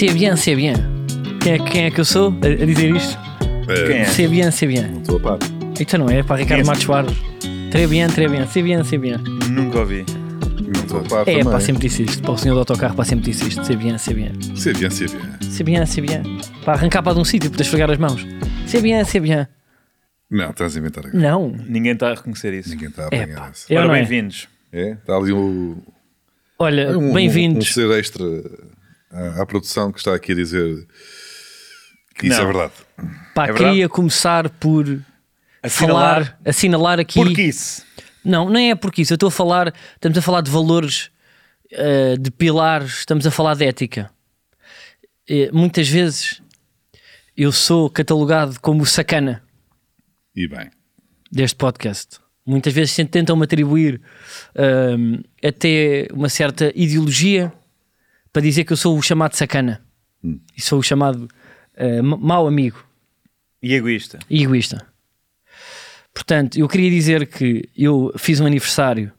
C'est bien, c'est bien. Quem é, quem é que eu sou a, a dizer isto? Quem é? C'est bien, c'est bien. Não estou a par. Então não é para Ricardo é Matos Soares. Très bien, très bien. C'est bien, c'est bien. Nunca ouvi. Não estou a par É, também. pá, sempre disse isto. Para o senhor do autocarro, pá, sempre disse isto. C'est bien, c'est bien. C'est bien, c'est bien. C'est bien, c'est bien. Para arrancar para de um sítio, para esfregar as mãos. C'est bien, c'est bien. Não, estás a inventar agora. Não. Ninguém está a reconhecer isso. Ninguém está a É, apanhar pá. Eu Ora, não é. bem-vindos. É? Está ali um, Olha, um, um, um bem-vindos. ser extra à, produção que está aqui a dizer que isso Não. é verdade. Pá, É verdade? queria começar por Assinalar. falar, assinalar aqui. Porque isso? Não, nem é porque isso. Eu estou a falar, estamos a falar de valores, eh, de pilares, estamos a falar de ética. Eh, muitas vezes eu sou catalogado como sacana E bem. deste podcast. Muitas vezes se tentam-me atribuir ahm, até uma certa ideologia para dizer que eu sou o chamado sacana e sou o chamado ma- mau amigo E egoísta. e egoísta. Portanto, eu queria dizer que eu fiz um aniversário,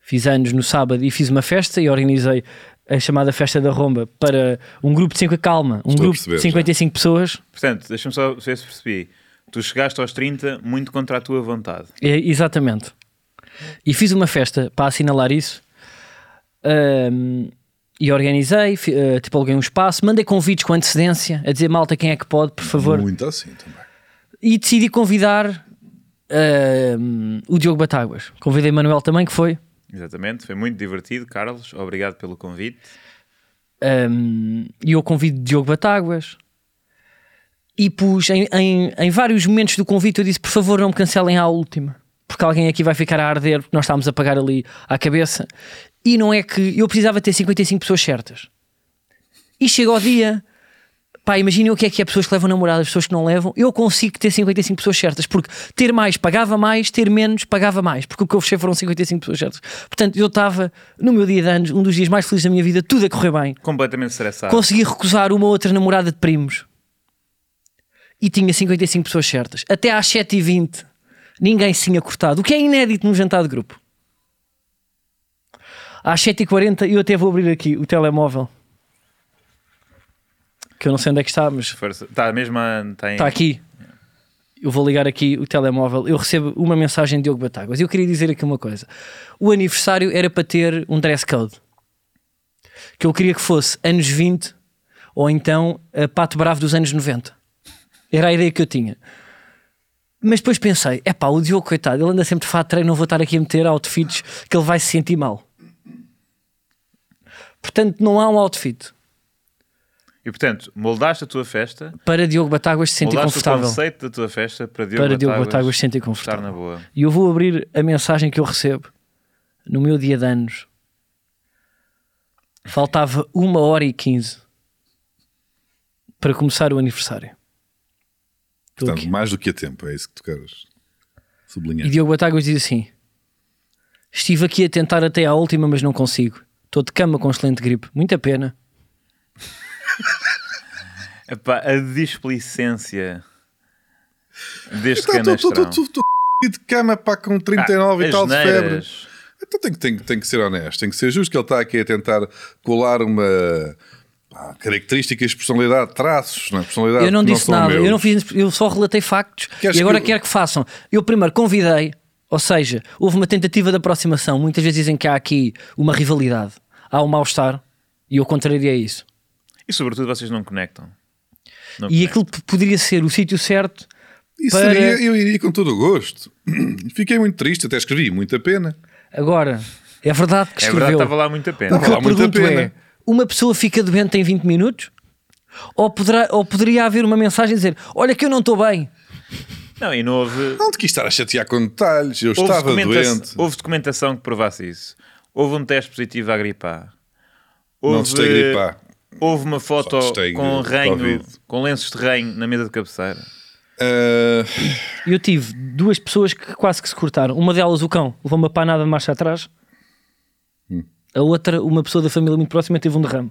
fiz anos no sábado e fiz uma festa e organizei a chamada Festa da Romba para um grupo de 5 calma, um Estou a grupo perceber de 55 pessoas. Portanto, deixa-me só ver se percebi. Tu chegaste aos 30 muito contra a tua vontade. É, exatamente. E fiz uma festa para assinalar isso. Ahm, e organizei, ah, tipo, aluguei um espaço, mandei convites com antecedência a dizer malta quem é que pode, por favor. Muito assim também. E decidi convidar ahm, o Diogo Batáguas. Convidei Manuel também, que foi. Exatamente. Foi muito divertido, Carlos. Obrigado pelo convite. Um, e eu convido Diogo Batáguas e pus em, em, em vários momentos do convite eu disse por favor não me cancelem à última porque alguém aqui vai ficar a arder porque nós estávamos a pagar ali à cabeça e não é que eu precisava ter 55 pessoas certas e chega ao dia pá, imaginem o que é que é pessoas que levam namoradas, pessoas que não levam eu consigo ter 55 pessoas certas porque ter mais pagava mais, ter menos pagava mais porque o que eu fechei foram 55 pessoas certas portanto eu estava no meu dia de anos um dos dias mais felizes da minha vida, tudo a correr bem Completamente estressado. consegui recusar uma outra namorada de primos e tinha 55 pessoas certas. Até às 7h20 ninguém se tinha cortado, o que é inédito num jantar de grupo. Às 7h40 eu até vou abrir aqui o telemóvel que eu não sei onde é que está, mas Força. Está mesmo. Está, em... está aqui. Eu vou ligar aqui o telemóvel. Eu recebo uma mensagem de Diogo Batáguas. Eu queria dizer aqui uma coisa: o aniversário era para ter um dress code que eu queria que fosse anos 20 ou então a Pato Bravo dos anos 90. Era a ideia que eu tinha. Mas depois pensei: é pá, o Diogo, coitado, ele anda sempre de fato treino, não vou estar aqui a meter outfits que ele vai se sentir mal. Portanto, não há um outfit E portanto, moldaste a tua festa, para Diogo Batáguas se sentir moldaste o confortável. conceito da tua festa para Diogo Para Diogo Batáguas Batáguas se sentir estar confortável. na boa. E eu vou abrir a mensagem que eu recebo no meu dia de anos. Faltava uma hora e quinze para começar o aniversário. Estou Portanto, aqui. mais do que a tempo, é isso que tu queres sublinhar. E Diogo Batáguas diz assim: Estive aqui a tentar até à última, mas não consigo. Estou de cama com excelente gripe. Muita pena. Epá, a displicência deste Então, canastrão. tu- de cama pá, com 39 e Ah, tal de febre. Então tem, que- tem, tem que ser honesto, tem que ser justo que ele está aqui a tentar colar uma pá, características, personalidade, traços, não é? personalidade Eu não disse são nada, eu, não fiz, eu só relatei factos Queres e agora que eu- quero que façam. Eu primeiro convidei, ou seja, houve uma tentativa de aproximação. Muitas vezes dizem que há aqui uma rivalidade, há um mal-estar e eu contrariei isso. E sobretudo vocês não conectam. Não E conectam. aquilo poderia ser o sítio certo. Isso para- seria- eu iria com todo o gosto. Fiquei muito triste, até escrevi, muita pena. Agora, é verdade que É escreveu. verdade, estava lá muito a pena. o que eu pergunto pena. é: uma pessoa fica doente em 20 minutos? Ou, poderá, ou poderia haver uma mensagem a dizer: Olha, que eu não estou bem. Não, e não houve. Não te quis estar a chatear com detalhes, eu Houve, estava documenta- doente. houve documentação que provasse isso. Houve um teste positivo à gripe A. Não Houve, testei gripar. houve uma foto com ranho, Covid. com lenços de ranho na mesa de cabeceira. Ah, Eu tive duas pessoas que quase que se cortaram. Uma delas, o cão, levou uma panada de marcha atrás. A outra, uma pessoa da família muito próxima, teve um derrame.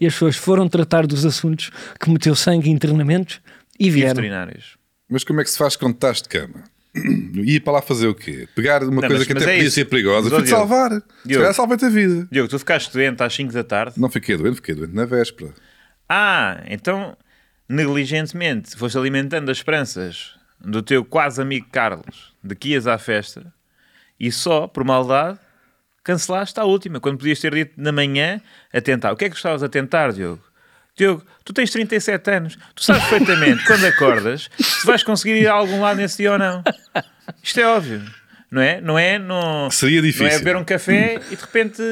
E as pessoas foram tratar dos assuntos que meteu sangue e internamentos e E vieram. veterinários. Mas como é que se faz quando estás de cama? Ia para lá fazer o quê? Pegar uma Não, coisa mas- que mas até é podia isso. ser perigosa. Ó, te Diogo, salvar. Se Diogo. calhar salvei-te a vida. Diogo, tu ficaste doente às 5 da tarde. Não fiquei doente, fiquei doente na véspera. Ah, então negligentemente foste alimentando as esperanças do teu quase amigo Carlos de que ias à festa e só, por maldade, cancelaste a última, quando podias ter dito na manhã a tentar. O que é que estavas a tentar, Diogo? Diogo, tu tens 37 anos, tu sabes perfeitamente quando acordas se vais conseguir ir a algum lado nesse dia ou não. Isto é óbvio, não é? Não é? Não, Seria difícil. Não é beber um café e de repente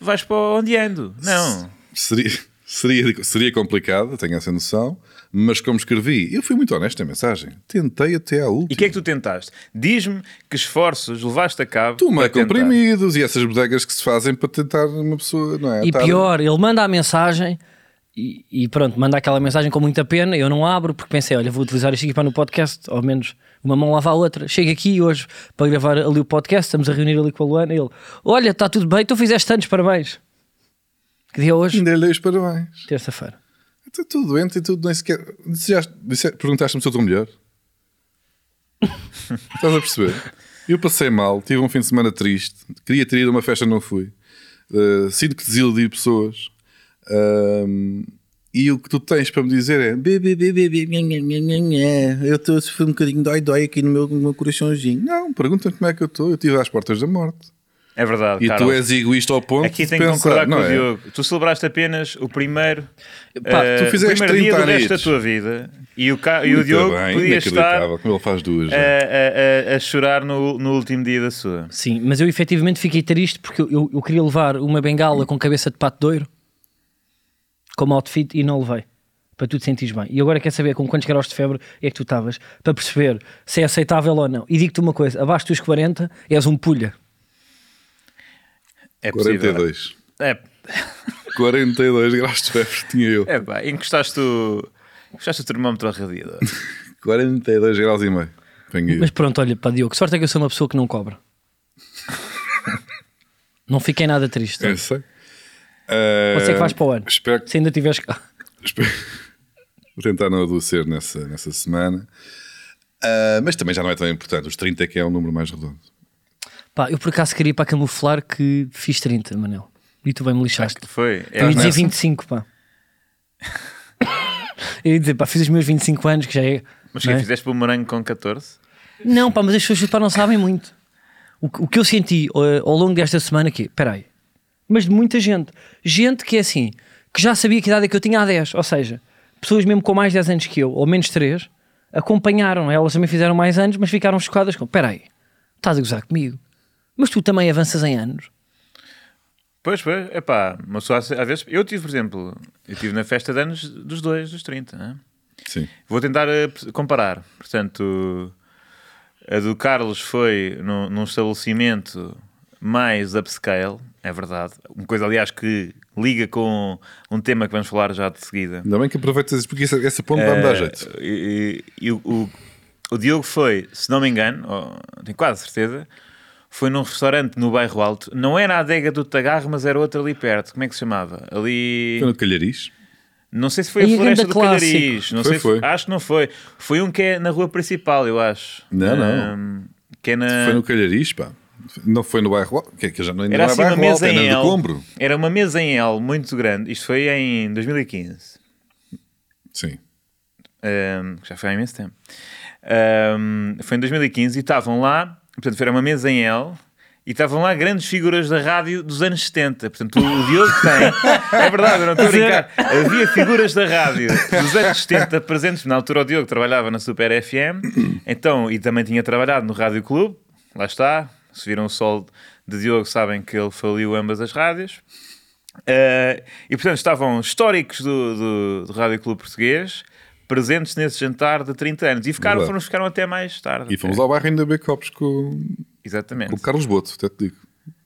vais para onde ando. Não. Seria, seria, seria complicado, tenho essa noção, mas como escrevi, eu fui muito honesto na mensagem. Tentei até à última. E o que é que tu tentaste? Diz-me que esforços levaste a cabo. Para tentar. comprimidos e essas bodegas que se fazem para tentar uma pessoa, não é? E Estar- pior, ele manda a mensagem e, e pronto, manda aquela mensagem com muita pena. Eu não abro porque pensei, olha, vou utilizar isto aqui para no podcast, ao menos uma mão lava a outra. Chego aqui hoje para gravar ali o podcast, estamos a reunir ali com a Luana. E ele, olha, está tudo bem, tu fizeste anos, parabéns. Que dia é hoje? Ainda lhe os parabéns. Terça-feira. Estou tudo doente e tudo nem sequer. Perguntaste-me se eu estou melhor. Estás a perceber? Eu passei mal, tive um fim de semana triste, queria ter ido a uma festa, não fui. Uh, sinto que desiludi pessoas. Ahm, e o que tu tens para me dizer é: "Bê, bê, bê, bê, bê, nha, nha, nha, nha, nha. eu estou a sofrer um bocadinho dói-dói aqui no meu, no meu coraçãozinho. Não, pergunta-me como é que eu estou. Eu estive às portas da morte. É verdade, E Carlos. tu és egoísta ao ponto Aqui de tenho que concordar não com o é? Diogo. Tu celebraste apenas o primeiro, Pá, eh, tu fizeste o primeiro dia 30 do resto da tua vida e o, Ca- e o Diogo bem, podia estar como ele faz duas. a, já. a- a- a chorar no, no último dia da sua. Sim, mas eu efetivamente fiquei triste porque eu, eu, eu queria levar uma bengala com cabeça de pato doiro como outfit e não levei. Para tu te sentires bem. E agora quer saber com quantos graus de febre é que tu estavas para perceber se é aceitável ou não. E digo-te uma coisa: abaixo dos 40 és um pulha. É possível. 42. É, 42 graus de febre tinha eu. é pá, encostaste o, encostaste o termómetro ao radiador. 42 graus e meio. Mas pronto, olha, para Diogo, que sorte é que eu sou uma pessoa que não cobra. não fiquei nada triste. Eu sei. Você é que vais para o ano. Espero que. Se ainda tiveres cá. espero- Vou tentar não adoecer nessa, nessa semana. Ah, mas também já não é tão importante. Os 30 é que é um número mais redondo. Pá, eu por acaso queria para camuflar que fiz 30, Manel. E tu bem me lixaste. Foi. É, Eu ia dizer nessa? 25, pá. eu ia dizer, pá, fiz os meus 25 anos, que já é. mas não que é? fizeste bumerangue com 14? Não, pá, mas as pessoas pá, não sabem muito. O, que- o que eu senti eh, ao longo desta semana aqui, peraí, mas de muita gente, gente que é assim, que já sabia que idade é que eu tinha há 10, ou seja, pessoas mesmo com mais 10 anos que eu, ou menos 3, acompanharam, elas também fizeram mais anos, mas ficaram chocadas com, peraí, estás a gozar comigo, mas tu também avanças em anos. Pois, pois, é pá, uma pessoa às às vezes. Eu tive, por exemplo, eu tive na festa de anos dos dois, dos 30. né? Sim. Vou tentar eh, comparar. Portanto, a do Carlos foi num, num estabelecimento mais upscale, é verdade. Uma coisa, aliás, que liga com um tema que vamos falar já de seguida. Ainda bem que aproveitas isso, porque essa, essa ponte vai me dar jeito. Eh, E, e- e o, o, o Diogo foi, se não me engano, ou, tenho quase certeza, foi num restaurante no bairro Alto. Não era a adega do Tagarro, mas era outro ali perto. Como é que se chamava? Ali. Foi no Calhariz. Não sei se foi Aí, a Floresta do clássico. Calhariz. Não Foi, sei se- foi. Acho que não foi. Foi um que é na rua principal, eu acho. Não, não. Ahm, que é na... Foi no Calhariz, pá. Não foi no bairro que é que já não, Era não é assim uma bairro mesa Alto, é em de L. Combro. Era uma mesa em L muito grande. Isto foi em 2015. Sim. Um, já foi há imenso tempo. Um, foi em 2015 e estavam lá, portanto, era uma mesa em L e estavam lá grandes figuras da rádio dos anos 70. Portanto, o Diogo tem, é verdade, eu não estou a brincar. Havia figuras da rádio dos anos 70 presentes. Na altura, o Diogo trabalhava na Super FM, então, e também tinha trabalhado no Rádio Clube. Lá está. Se viram o sol de Diogo, sabem que ele faliu ambas as rádios. Uh, e portanto estavam históricos do, do, do Rádio Clube Português presentes nesse jantar de 30 anos e ficaram, Verdade. foram, ficaram até mais tarde. E fomos até. ao bairro ainda beber copos com, Exatamente. com o Carlos Boto, até te digo.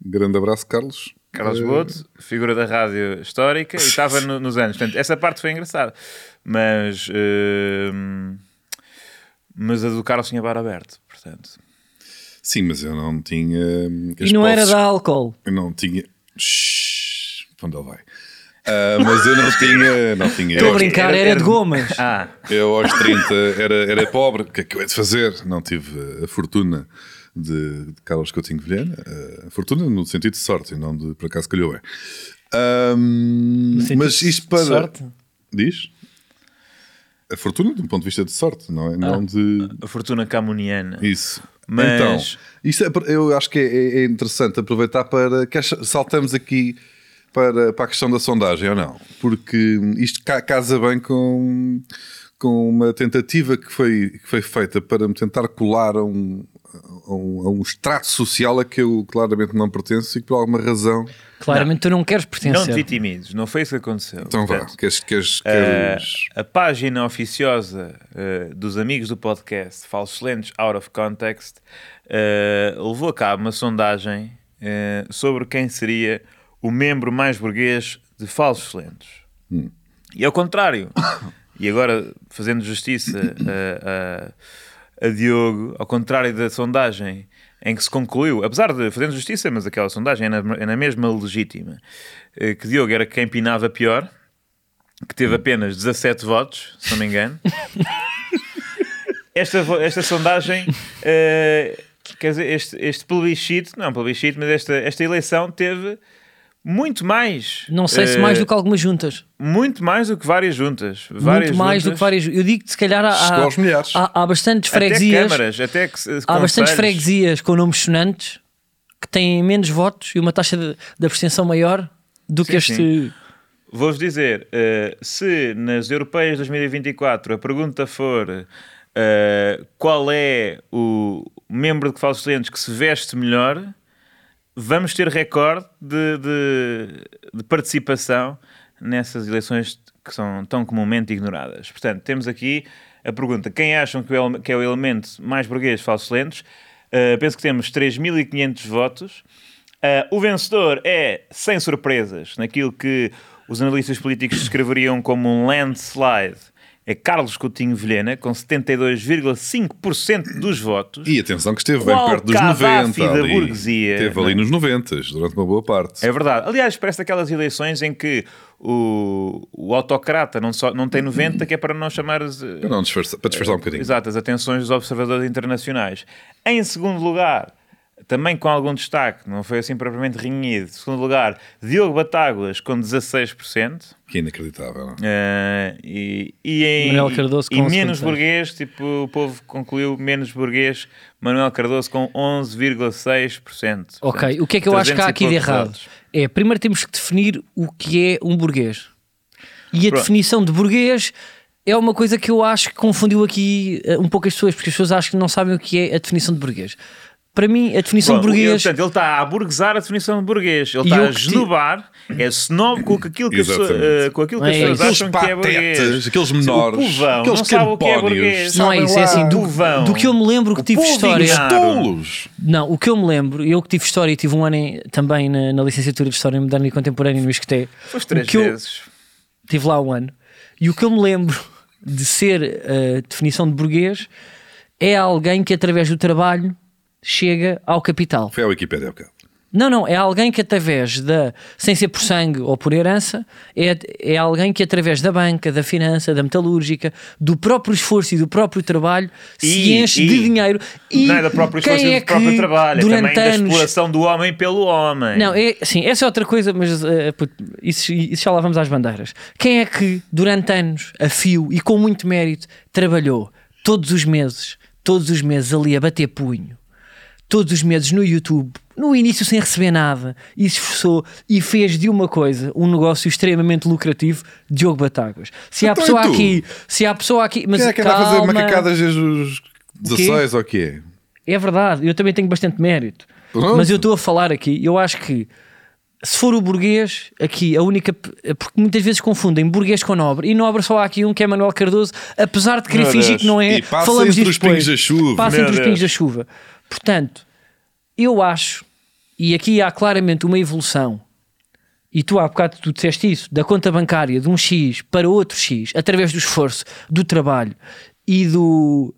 Grande abraço, Carlos. Carlos Eh, Boto, figura da rádio histórica, e estava no- nos anos. Portanto, essa parte foi engraçada. Mas, hum, mas a do Carlos tinha bar aberto. Portanto, Sim, mas eu não tinha. E não era da álcool. Eu não tinha. Shhh, onde ele vai? Ah, mas eu não tinha. Não tinha. Estou a brincar, era- era, de gomas. Ah, eu aos 30 era, era pobre. O que é que eu hei de fazer? Não tive a fortuna de, de Carlos Coutinho Vilhena. A fortuna no sentido de sorte, e não de por acaso calhou bem. Sentido mas isto para. sorte? Diz? A fortuna, de um ponto de vista de sorte, não é? Não de. a fortuna camuniana. Isso. Mas- Então, é- eu acho que é, é interessante aproveitar para. que saltamos aqui para, para a questão da sondagem ou não? Porque isto ca- casa bem com, com uma tentativa que foi, que foi feita para me tentar colar a um, a um, a um extrato social a que eu claramente não pertenço e que por alguma razão. Claramente tu não queres Não pertencer. te vitimides, não foi isso que aconteceu. Então vá, Portanto, queres. queres, a, queres... a página oficiosa eh, dos amigos do podcast Falsos Lentes Out of Context eh, levou a cabo uma sondagem eh, sobre quem seria o membro mais burguês de Falsos Lentes. E ao contrário, e agora fazendo justiça a, a, a Diogo, ao contrário da sondagem em que se concluiu, apesar de fazendo justiça, mas aquela sondagem é na, é na mesma legítima, eh, que Diogo era quem pinava pior, que teve apenas 17 votos, se não me engano. esta, esta sondagem, eh, quer dizer, este, este plebiscito, não é plebiscito, mas esta, esta eleição teve muito mais. Não sei se eh, mais do que algumas juntas. Muito mais do que várias juntas. Várias Muito mais do juntas, que várias. Eu digo que se calhar há, milhares. há, há bastantes Até freguesias. câmaras, até que, Há bastantes freguesias com nomes sonantes que têm menos votos e uma taxa de, de abstenção maior do que Sim, este. sim. Vou-vos dizer, eh, se nas europeias de 2024 a pergunta for eh, qual é o membro de Falsos Lentes que se veste melhor, vamos ter recorde de, de- de participação nessas eleições que são tão comumente ignoradas. Portanto, temos aqui a pergunta: quem acham que é o que é o elemento mais burguês Falsos Lentes? Eh, penso que temos 3.500 votos. Uh, o vencedor é, sem surpresas, naquilo que os analistas políticos descreveriam como um landslide, é Carlos Coutinho Vilhena, com 72,5% dos votos. E atenção que esteve bem perto dos Gaddafi 90. da ali. burguesia, Esteve ali nos 90, durante uma boa parte. É verdade. Aliás, parece aquelas eleições em que o, o autocrata não, só, não tem 90, que é para não chamar as, não disfarçar, para disfarçar um bocadinho. Exato, as atenções dos observadores internacionais. Em segundo lugar, também com algum destaque, não foi assim propriamente renhido. Em segundo lugar, Diogo Batáguas com 16%. Que é inacreditável. não? eh, e, e, em, Manuel Cardoso e com menos 56. burguês, tipo, o povo concluiu menos burguês, Manuel Cardoso com 11,6%. Ok, Portanto, o que é que eu acho que há 300 e aqui de errado? votos. É, primeiro temos que definir o que é um burguês. E a Pronto. definição de burguês é uma coisa que eu acho que confundiu aqui eh, um pouco as pessoas, porque as pessoas acham que não sabem o que é a definição de burguês. Para mim, a definição Pronto, de burguês. Portanto, ele está a burguesar a definição de burguês. Ele está eu a esnobar, é snob com aquilo que, as pessoas- Exatamente. eh, com aquilo que as É pessoas isso. acham que é burguês. aqueles O menores, povão, aqueles não sabe o que é burguês. Não é isso, é assim, do, do que eu me lembro que O tive história. Tolos! Não, o que eu me lembro, eu que tive história e tive um ano em- também na, na licenciatura de História Moderna e Contemporânea no ISCTE, Foste três o que eu- vezes. tive lá um ano, e o que eu me lembro de ser a definição de burguês é alguém que através do trabalho chega ao capital. Foi a Wikipédia bocado. Não, não, é alguém que através da, sem ser por sangue ou por herança, é, é alguém que através da banca, da finança, da metalúrgica, do próprio esforço e do próprio trabalho, se E- enche e- de dinheiro. E não é da própria quem esforço e é do próprio que trabalho, é durante também da anos exploração do homem pelo homem. não, é, sim, essa é outra coisa, mas puto, isso, isso já lá vamos às bandeiras. Quem é que durante anos, a fio e com muito mérito, trabalhou todos os meses, todos os meses ali a bater punho, todos os meses no YouTube, no início sem receber nada, e se esforçou e fez de uma coisa um negócio extremamente lucrativo, Diogo Batáguas. Se há Então, pessoa tu? aqui, se há pessoa aqui, mas Quem é que anda a fazer calma, macacadas desde os 16 ou quê? é verdade, eu também tenho bastante mérito. Pronto. Mas eu estou a falar aqui, eu acho que se for o burguês, aqui a única. Porque muitas vezes confundem burguês com nobre, e nobre só há aqui um que é Manuel Cardoso, apesar de querer Meu fingir Deus. que não é. E passa falamos entre os pingos da chuva. Passa Meu entre os pingos da chuva. Portanto, eu acho, e aqui há claramente uma evolução. E tu há bocado tu disseste isso, da conta bancária de um X para outro X, através do esforço, do trabalho e do,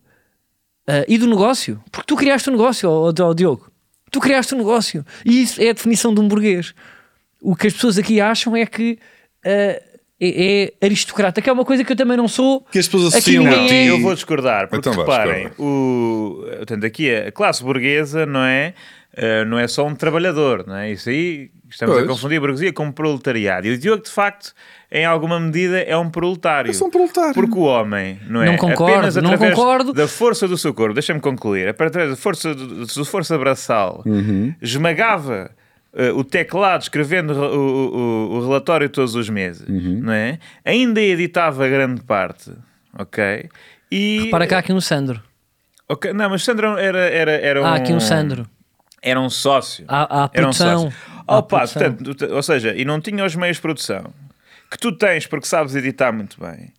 ah, e do negócio. Porque tu criaste o negócio, ó, ó, Diogo. Tu criaste o negócio. E isso é a definição de um burguês. O que as pessoas aqui acham é que eh, é, é aristocrata, que é uma coisa que eu também não sou. Que as pessoas associam a ti. é- Eu vou discordar, porque Então reparem, discorda. o, portanto, aqui a classe burguesa não é, eh, não é só um trabalhador, não é? Isso aí estamos Pois. a confundir a burguesia com proletariado. E o Diogo, de facto, em alguma medida, é um proletário. Eu sou um proletário. Porque o homem, não é? Não concordo, Apenas não através concordo. da força do seu corpo, deixa-me concluir, através da força, da sua força braçal, Uhum. esmagava eh, o teclado escrevendo o, o- o- relatório todos os meses, Uhum. não é? Ainda editava grande parte, ok? E, Para cá aqui no Sandro. ok, Não, mas Sandro era, era, era um... Há aqui um Sandro. Era um sócio. Há- há Era um produção. sócio. Opa, produção. portanto, ou seja, e não tinha os meios de produção que tu tens porque sabes editar muito bem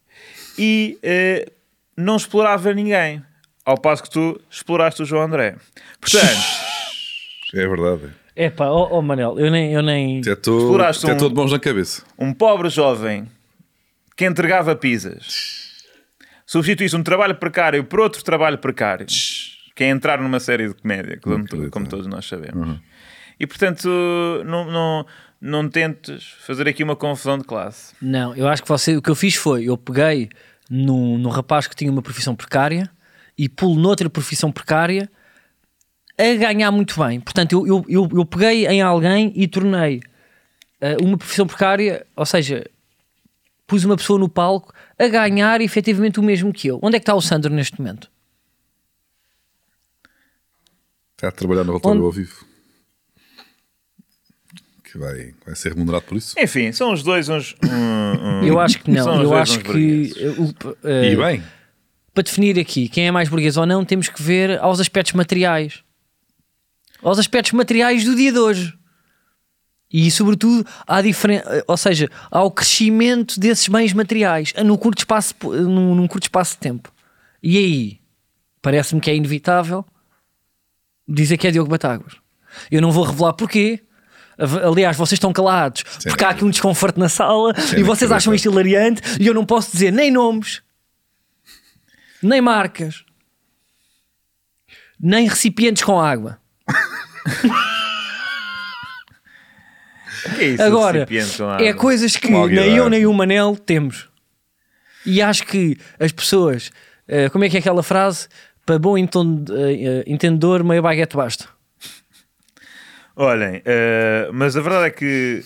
e eh, não explorava ninguém. Ao passo que tu exploraste o João André. Portanto, É verdade. É pá, ó oh, Manel, eu nem. Eu nem... Estou Exploraste até um- de mãos na cabeça. um pobre jovem que entregava pizzas substituísse um trabalho precário por outro trabalho precário, que é entrar numa série de comédia, como, como todos nós sabemos. E portanto, não, não, não tentes fazer aqui uma confusão de classe. Não, eu acho que você, o que eu fiz foi, eu peguei num, num rapaz que tinha uma profissão precária e pulo noutra profissão precária a ganhar muito bem. Portanto, eu, eu, eu, eu peguei em alguém e tornei eh, uma profissão precária, ou seja, pus uma pessoa no palco a ganhar efetivamente o mesmo que eu. Onde é que está o Sandro neste momento? Está a trabalhar no relatório Onde- ao vivo. Que vai, vai ser remunerado por isso. Enfim, são os dois uns. um- um- Eu acho que não. Eu acho que eh, E bem, para definir aqui quem é mais burguês ou não, temos que ver aos aspectos materiais. Aos aspectos materiais do dia de hoje. E, sobretudo, à diferen... ou seja, ao crescimento desses bens materiais num curto espaço, num, num curto espaço de tempo. E aí, parece-me que é inevitável dizer que é Diogo Batáguas. Eu não vou revelar porquê. Aliás, vocês estão calados Sim, porque há aqui um desconforto na sala Sim, e vocês acham isto hilariante e eu não posso dizer nem nomes, nem marcas, nem recipientes com água. Que é isso, Agora, é coisas que nem eu nem o Manel temos. E acho que as pessoas, eh, como é que é aquela frase? Para bom eh, entendedor, meia baguete basta. Olhem, eh, mas a verdade é que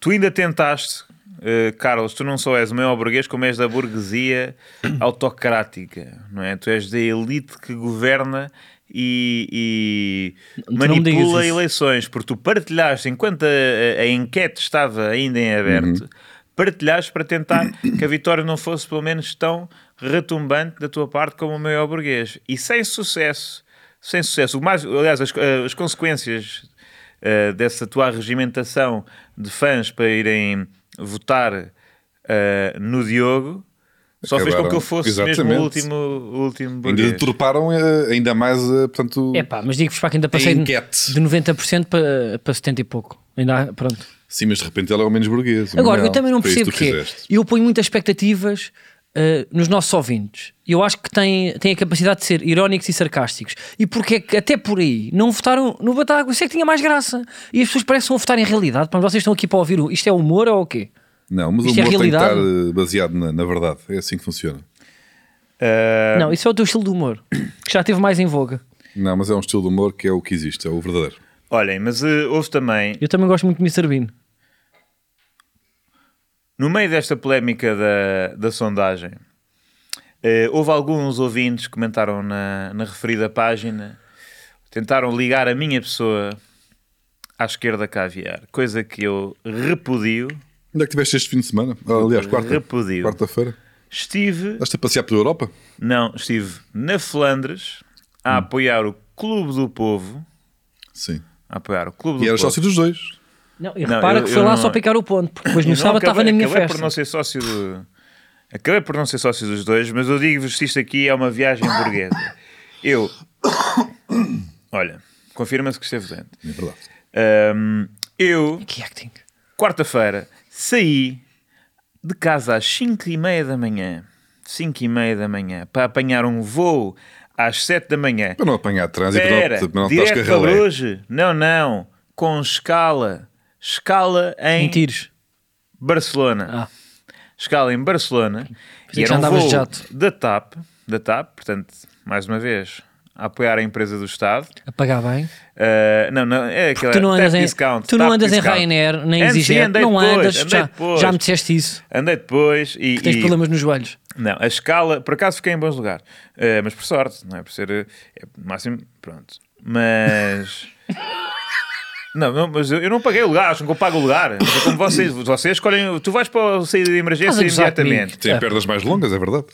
tu ainda tentaste, eh, Carlos, tu não só és o maior burguês, como és da burguesia autocrática, não é? Tu és da elite que governa e, e manipula eleições, porque tu partilhaste, enquanto a, a- enquete estava ainda em aberto, partilhaste para tentar que a vitória não fosse pelo menos tão retumbante da tua parte como o maior burguês. E sem sucesso, sem sucesso. O mais, aliás, as, as consequências eh, dessa tua regimentação de fãs para irem votar eh, no Diogo só fez com que eu Acabaram. fosse mesmo o Exatamente. último, o último ainda deturparam eh, ainda mais, eh, portanto, É pá, mas digo-vos para que ainda passei de, de 90% para, para 70 e pouco. Ainda, há- pronto. sim, mas de repente ele é o menos burguês. Agora, eu também não percebo que que é. Eu ponho muitas expectativas uh, nos nossos ouvintes. Eu acho que têm, têm a capacidade de ser irónicos e sarcásticos. E porque é que até por aí não votaram no Batago? Isso é que tinha mais graça. E as pessoas parecem votar em realidade. Mas vocês estão aqui para ouvir isto é humor ou o quê? Não, mas Isto o é humor tem que estar eh, baseado na, na verdade. É assim que funciona. Eh, Não, isso é o teu estilo de humor. Que já teve mais em voga. Não, mas é um estilo de humor que é o que existe, é o verdadeiro. olhem, mas eh, houve também, Eu também gosto muito de Mr. Bean. no meio desta polémica da, da sondagem, eh, houve alguns ouvintes que comentaram na, na referida página, tentaram ligar a minha pessoa à esquerda caviar, coisa que eu repudio. Onde é que estiveste este fim de semana? Ah, aliás, quarta, Repudio. quarta-feira. Estive, Estás a passear pela Europa? não, estive na Flandres Hum. a apoiar o Clube do Povo, Sim. a apoiar o Clube do E eras Povo. sócio dos dois. Não, e Não, repara eu- que foi lá não- só picar o ponto. Porque depois no sábado estava acabei- na minha acabei festa. por não ser sócio do... Acabei por não ser sócio dos dois, mas eu digo-vos isto aqui é uma viagem burguesa. Eu... Olha, confirma-se que esteve doente. É verdade. Ahm, eu, Que acting. quarta-feira, saí de casa às 5 e meia da manhã. 5 e meia da manhã. Para apanhar um voo às 7 da manhã. Para não apanhar trânsito, Espera, para não, para não estás direto para carralé. hoje. Não, não. Com escala. Escala em Em tiros. Barcelona. Ah. Escala em Barcelona. Pensei E era um voo de jato. da TAP, da TAP, portanto, mais uma vez, a apoiar a empresa do Estado. A pagar bem. Uh, não, não, é aquela Tu não andas em, discount, tu não andas em discount. Ryanair, nem andei Não depois, andas. Já, depois. já me disseste isso. Andei depois e, Que tens e- problemas nos joelhos. Não, a escala, por acaso fiquei em bons lugares. Eh, mas por sorte, não é? Por ser. eh, É, máximo, pronto. Mas. Não, não, mas eu eu não paguei o lugar, acham que eu pago o lugar. Mas é como vocês, vocês escolhem. Tu vais para a saída de emergência imediatamente. Tem É. pernas mais longas, é verdade.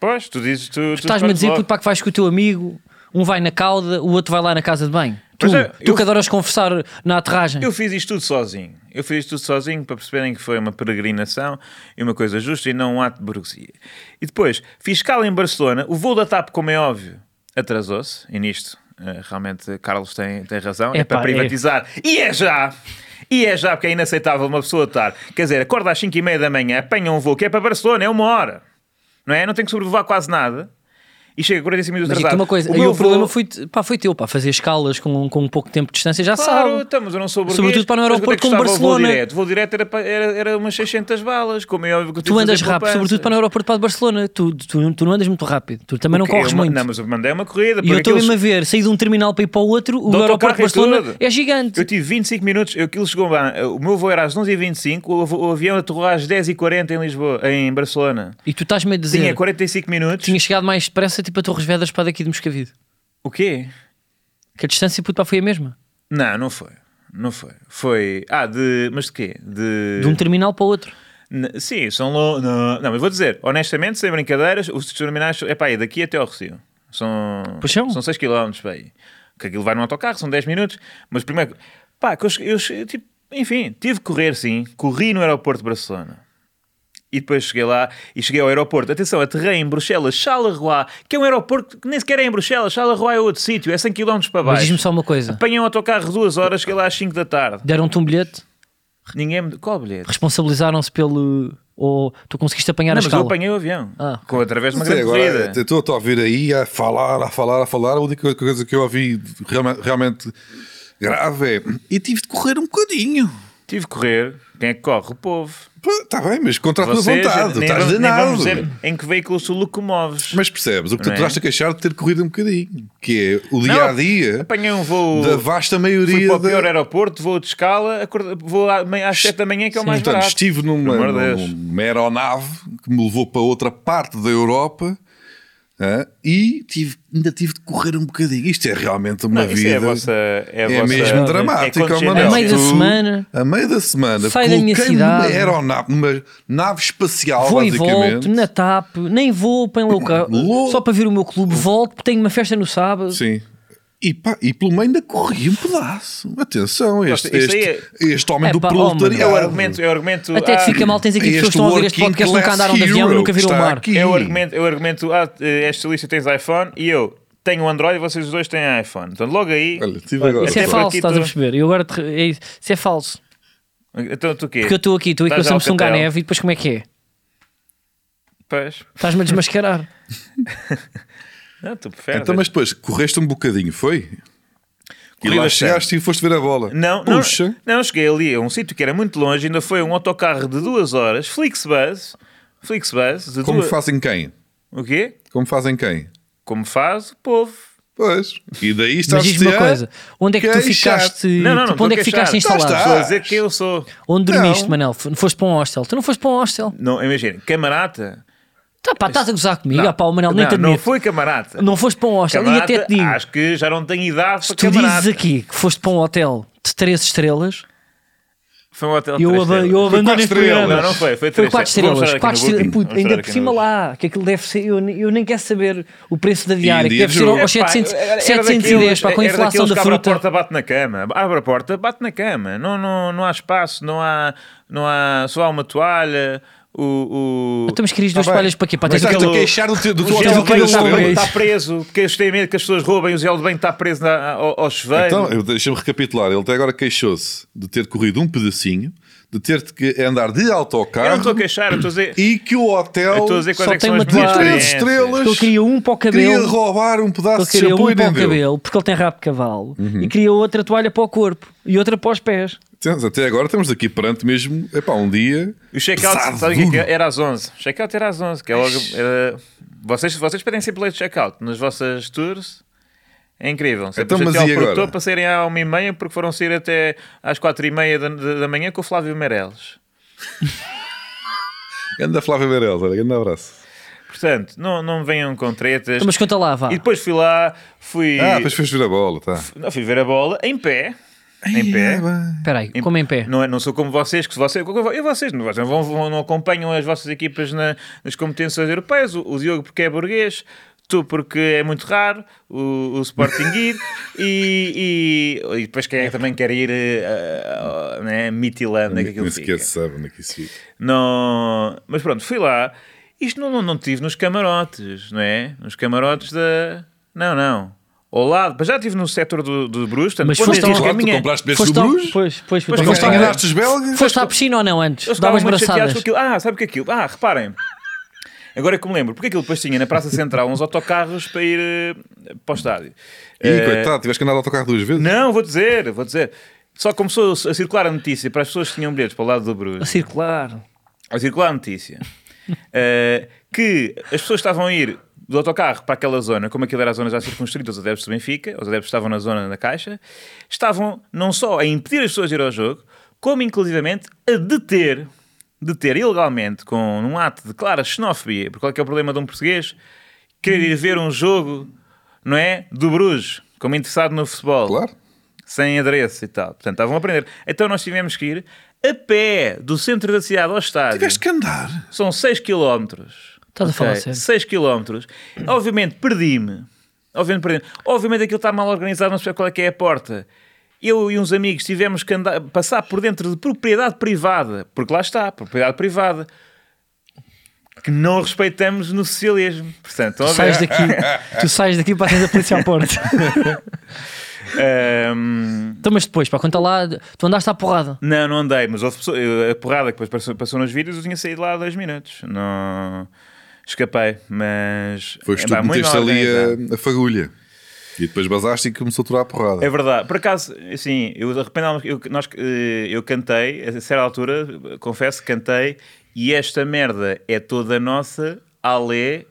Pois, tu dizes. Tu, tu Estás-me a dizer puto, pá, que vais com o teu amigo, um vai na cauda, o outro vai lá na casa de banho. Tu, é, tu que adoras conversar na aterragem. Eu fiz isto tudo sozinho. Eu fiz isto tudo sozinho para perceberem que foi uma peregrinação e uma coisa justa e não um ato de burguesia. E depois, fiz escala em Barcelona. O voo da TAP, como é óbvio, atrasou-se. E nisto, eh, realmente, Carlos tem, tem razão. é para privatizar. E é já! E é já, porque é inaceitável uma pessoa estar. Quer dizer, acorda às 5 e meia da manhã, apanha um voo que é para Barcelona, é uma hora. Não é? Não tem que sobrevoar quase nada. E chega a 45 minutos Mas atrasado. uma coisa, O meu o problema voo- foi, pá, foi teu, pá, fazer escalas com, com pouco tempo de distância, já Claro, sabe. então, mas eu não sou burguês. Sobretudo para Mas aeroporto é como custava o voo Barcelona. direto. O voo direto era, era, era umas 600 balas, como é óbvio que Tu de andas rápido, sobretudo para no aeroporto para Barcelona. Tu, tu, tu não andas muito rápido. Tu também não Ok, corres eu ma- muito. Não, mas eu mandei uma corrida. E eu estou mesmo a ver, sair de um terminal para ir para o outro, o De aeroporto de Barcelona é gigante. Eu tive 25 minutos, aquilo chegou lá, o meu voo era às 11h25, o, o avião aterrou às 10h40 em Lisboa, em Barcelona. E tu estás-me a dizer, Tinha 45 minutos. tinha chegado mais depressa tipo a Torres Vedras para daqui de Moscavide. O quê? Que a distância puto, pá, foi a mesma. Não, não foi. Não foi. Foi. Ah, de. Mas de quê? De. De um terminal para o outro. N- Sim, são não, não, mas vou dizer, honestamente, sem brincadeiras, os terminais é pá, é daqui até ao Recio. São, Pois são. são 6 km para aí. Que aquilo vai no autocarro, são 10 minutos. Mas primeiro, pá, que eu, eu tipo, enfim, tive que correr sim, corri no aeroporto de Barcelona. E depois cheguei lá e cheguei ao aeroporto. Atenção, aterrei em Bruxelas, Charleroi, que é um aeroporto que nem sequer é em Bruxelas. Charleroi é outro sítio, é 100 km para Mas diz-me baixo. só uma coisa. Apanhei um autocarro duas horas, cheguei lá às 5 da tarde. Deram-te um bilhete, Ninguém me... Qual bilhete? responsabilizaram-se pelo. Ou tu conseguiste apanhar Não, a mas eu apanhei o avião. Ah. Com, através de uma é, grande agora, corrida. estou a ouvir aí a falar, a falar, a falar. A única coisa que eu ouvi realmente, realmente grave é. E tive de correr um bocadinho. Tive que correr. Quem é que corre? O povo. Está bem, mas contra a tua vontade. nem, Estás nem danado. dizer em que veículo tu locomoves. Mas percebes, o que tu Não é? estás a queixar de ter corrido um bocadinho, que é o dia a dia Apanhei um voo. da vasta Fui maioria para o da. pior aeroporto, voo de escala, à- às 7 da manhã, que é o mais Portanto, barato. estive numa, Deus. numa aeronave que me levou para outra parte da Europa hã, e tive, ainda tive de correr um bocadinho. Isto é realmente uma Não, isso vida. é a vossa. É, a É vossa, mesmo dramático, é condescendência. Manel. A meio da Tu- semana. A meio da semana. Sai da minha coloquei-me numa cidade. aeronave, numa nave espacial, Vou e volto na TAP, nem vou para o carro, Lou- só para ver o meu clube, volto, porque tenho uma festa no sábado. Sim. E, pá, e pelo meio ainda corri um pedaço. Atenção, este, Isto aí este, este homem É do pá, oh, É proletariado. o argumento. É o argumento Até te ah, fica mal, tens aqui pessoas que estão a ouvir este podcast nunca andaram de avião e nunca viram o mar. aqui. É o argumento, é o argumento ah, esta lista tens iPhone e eu tenho Android e vocês os dois têm iPhone. Então logo aí. Olha, agora. Isso é falso, estás a tu- perceber? E agora te- é isso. Isso é falso. Então tu quê? Porque eu estou aqui, estou aqui com o Samsung catel. A9 e depois como é que é? Pois. Estás-me a desmascarar. Não, tu preferes. Então, mas depois correste um bocadinho, foi? E Corri lá bastante. chegaste e foste ver a bola. Não, não, Puxa. não, cheguei ali a um sítio que era muito longe, ainda foi um autocarro de duas horas, Flixbus, Flixbus, de Como duas... fazem quem? O quê? Como fazem quem? Como faz o povo. Pois. E daí Mas estás diz-me uma coisa: onde é que tu queixar. ficaste? Não, não, não, tipo, onde é que ficaste instalado? Lá Estou a dizer que eu sou... Onde dormiste, Não. Manel? Foste para um hostel? Tu não foste para um hostel? Não, imagina, camarata... Tá, pá, estás a gozar comigo? Não, Ah, pá, o Manel, nem não, te não admito. foi camarata. Não foste para um hostel. E Camarata, até te digo: acho que já não tenho idade se para tu dizes aqui que foste para um hotel de 3 estrelas, Foi um hotel de eu, três aba- estrelas. eu abandono este programa. Não, não foi, foi Foi três 4 estrelas. Quatro estrelas. Puto, ainda por cima lá, que aquilo deve ser. Eu, eu nem quero saber o preço da diária, que deve ser aos 700, Epá, era 710 para com a inflação da que abre fruta. a porta, bate na cama. Abre a porta, bate na cama. Não, não, não há espaço, não há, não há. Só há uma toalha. O. o... Então, mas querias duas Tá bem. toalhas para quê? Para Mas ter estás aquele- a queixar do teu, do O teu gel hotel de de banho três está, preso, porque eles têm medo que as pessoas roubem. O gel de banho está preso na, ao, ao chuveiro. Então, deixa-me recapitular. Ele até agora queixou-se de ter corrido um pedacinho, de ter que andar de eu não autocarro estou a queixar, estou a dizer. e que o hotel Eu estou a dizer quais só é que tem são uma toalha. três estrelas Ele queria um para o queria cabelo. roubar um pedaço Ele de queria shampoo um e para o cabelo, porque ele tem rabo de cavalo, Uhum. e queria outra toalha para o corpo e outra para os pés. Até agora estamos aqui perante mesmo, epá, um dia. O check-out, sabe o que é é? Era às 11. O check-out era às 11. Que é logo, era- vocês, vocês pedem sempre leite check-out nas vossas tours. É incrível. Sempre Então, mas e agora? para saírem à 1h30 porque foram sair até às 4h30 da, da, da manhã com o Flávio Meireles. Anda Flávia Meirelles, olha, grande abraço. Portanto, não, não me venham com tretas. Mas conta lá, vá. E depois fui lá, fui, Ah, depois fez vir a bola, tá. não, fui ver a bola em pé. Em pé. Espera aí, como em pé? Não, é- não sou como vocês, que vocês, e vocês não, vocês vão, vão- não acompanham as vossas equipas na- nas competências europeias. O, o Diogo porque é burguês, tu porque é muito raro, o, o Sporting ir, e, e, e depois quem é que também quer ir a, né, Mitilândia, que aquilo Nem fica. sequer se sabe onde é que isso fica. Não... Mas pronto, fui lá. Isto não, não, não tive nos camarotes, não é? Nos camarotes da. Não, não. Ao lado. Mas já estive no setor do, do Bruce. portanto, Mas foste eu ao- a Claro, tu minha- compraste Foste do. Bruges? Pois, pois, Pois, Foste Mas a é- ganhar os belgas? Foste à piscina ou não antes? Davas estavam muito braçadas. com aquilo. Ah, sabe o que é aquilo? Ah, reparem. Agora é que me lembro, porque aquilo depois tinha na Praça Central uns autocarros para ir eh, para o estádio. Ih, Eh, coitado, tiveste que andar de autocarro duas vezes. Não, vou dizer, vou dizer. Só começou a circular a notícia para as pessoas que tinham bilhetes para o lado do A Bruce. circular. a circular a notícia eh, que as pessoas estavam a ir do autocarro para aquela zona, como aquilo era a zona já circunscrita, os adeptos do Benfica, os adeptos estavam na zona da Caixa, estavam não só a impedir as pessoas de ir ao jogo, como inclusivamente a deter, deter ilegalmente, com um ato de clara xenofobia, porque qual é, que é o problema de um português? Querer ir ver um jogo, não é? Do Bruges, como interessado no futebol Claro. sem adereço e tal. Portanto, estavam a aprender. Então nós tivemos que ir a pé do centro da cidade ao estádio. Tiveste que andar. São 6 km. Estás a falar sério? 6 km. Obviamente perdi-me. Obviamente perdi-me. Obviamente aquilo está mal organizado, não sei qual é que é a porta. Eu e uns amigos tivemos que andar, passar por dentro de propriedade privada, porque lá está, propriedade privada, que não respeitamos no socialismo. Portanto, Tu sais daqui, tu sais daqui para a polícia à porta. Ahm, Então, mas depois, para conta lá, tu andaste à porrada. Não, não andei, mas houve pessoa- eu- a porrada que depois passou, passou nos vídeos, eu tinha saído lá há dois minutos. Não escapei, mas. Foste Epá, tu que meteste ali a, a fagulha. E depois basaste e começou a aturar a porrada. É verdade, por acaso, assim, eu arrependo eu, nós, eh, eu cantei, a certa altura, confesso que cantei, e esta merda é toda nossa, alé,